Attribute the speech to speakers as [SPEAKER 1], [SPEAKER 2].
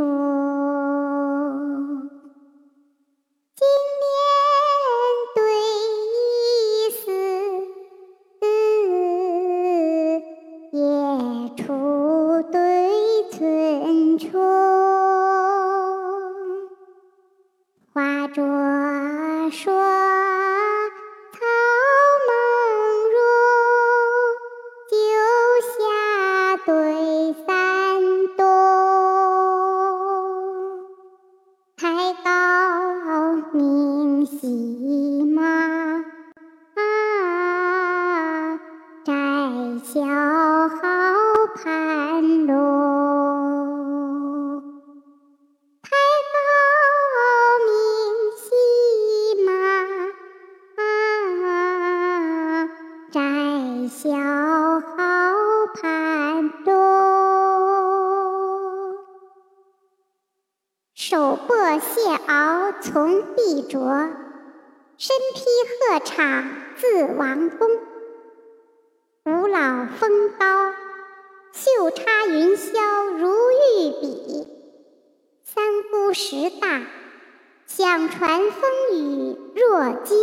[SPEAKER 1] 说。今年对忆思，夜出对村窗，花着说。小号盘龙。抬高明细马，啊摘小号盘龙。手握蟹螯从碧卓，身披鹤氅自王宫。五老风刀，袖插云霄如玉笔。三姑十大，响传风雨若金。